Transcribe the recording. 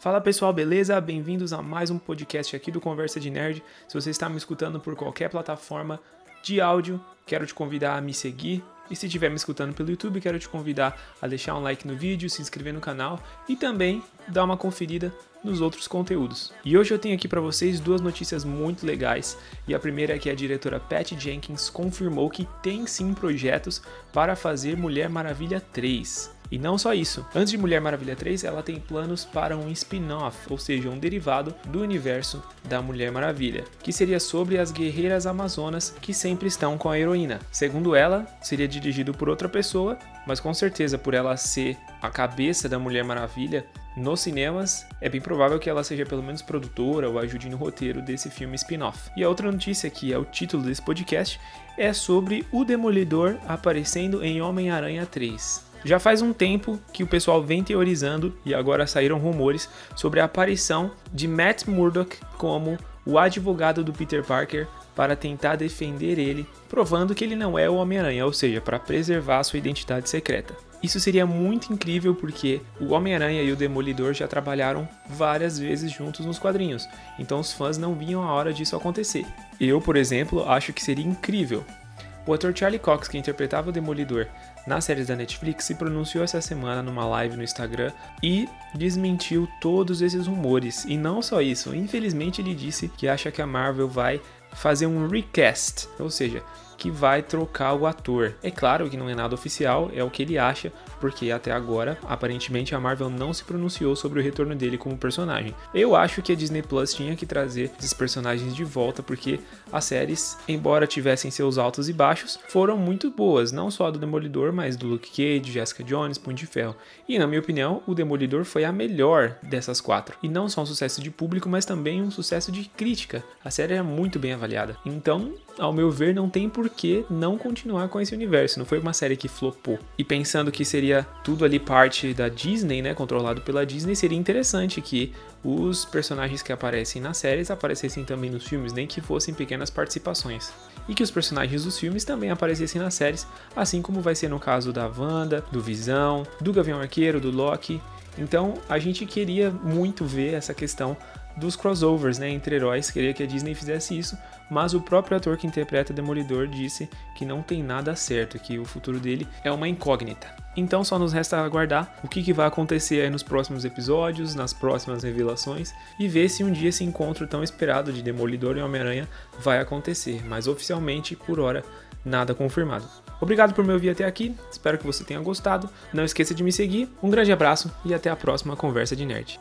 Fala pessoal, beleza? Bem-vindos a mais um podcast aqui do Conversa de Nerd. Se você está me escutando por qualquer plataforma de áudio, quero te convidar a me seguir. E se estiver me escutando pelo YouTube, quero te convidar a deixar um like no vídeo, se inscrever no canal e também dar uma conferida nos outros conteúdos. E hoje eu tenho aqui para vocês duas notícias muito legais. E a primeira é que a diretora Pat Jenkins confirmou que tem sim projetos para fazer Mulher Maravilha 3. E não só isso, antes de Mulher Maravilha 3, ela tem planos para um spin-off, ou seja, um derivado do universo da Mulher Maravilha, que seria sobre as guerreiras amazonas que sempre estão com a heroína. Segundo ela, seria dirigido por outra pessoa, mas com certeza por ela ser a cabeça da Mulher Maravilha nos cinemas, é bem provável que ela seja pelo menos produtora ou ajude no roteiro desse filme spin-off. E a outra notícia, que é o título desse podcast, é sobre o Demolidor aparecendo em Homem-Aranha 3. Já faz um tempo que o pessoal vem teorizando e agora saíram rumores sobre a aparição de Matt Murdock como o advogado do Peter Parker para tentar defender ele, provando que ele não é o Homem-Aranha, ou seja, para preservar sua identidade secreta. Isso seria muito incrível porque o Homem-Aranha e o Demolidor já trabalharam várias vezes juntos nos quadrinhos, então os fãs não viam a hora disso acontecer. Eu, por exemplo, acho que seria incrível. O ator Charlie Cox, que interpretava o Demolidor nas séries da Netflix, se pronunciou essa semana numa live no Instagram e desmentiu todos esses rumores. E não só isso, infelizmente ele disse que acha que a Marvel vai fazer um recast, ou seja, que vai trocar o ator. É claro que não é nada oficial, é o que ele acha, porque até agora, aparentemente, a Marvel não se pronunciou sobre o retorno dele como personagem. Eu acho que a Disney Plus tinha que trazer esses personagens de volta, porque as séries, embora tivessem seus altos e baixos, foram muito boas, não só do Demolidor, mas do Luke Cage, Jessica Jones, Punho de Ferro. E na minha opinião, o Demolidor foi a melhor dessas quatro. E não só um sucesso de público, mas também um sucesso de crítica. A série é muito bem avaliada. Então, ao meu ver, não tem que não continuar com esse universo. Não foi uma série que flopou. E pensando que seria tudo ali parte da Disney, né, controlado pela Disney, seria interessante que os personagens que aparecem nas séries aparecessem também nos filmes, nem que fossem pequenas participações. E que os personagens dos filmes também aparecessem nas séries, assim como vai ser no caso da Wanda, do Visão, do Gavião Arqueiro, do Loki. Então a gente queria muito ver essa questão dos crossovers né, entre heróis, queria que a Disney fizesse isso, mas o próprio ator que interpreta Demolidor disse que não tem nada certo, que o futuro dele é uma incógnita. Então só nos resta aguardar o que, que vai acontecer aí nos próximos episódios, nas próximas revelações e ver se um dia esse encontro tão esperado de Demolidor e Homem-Aranha vai acontecer, mas oficialmente, por hora, nada confirmado. Obrigado por me ouvir até aqui, espero que você tenha gostado. Não esqueça de me seguir, um grande abraço e até a próxima conversa de nerd.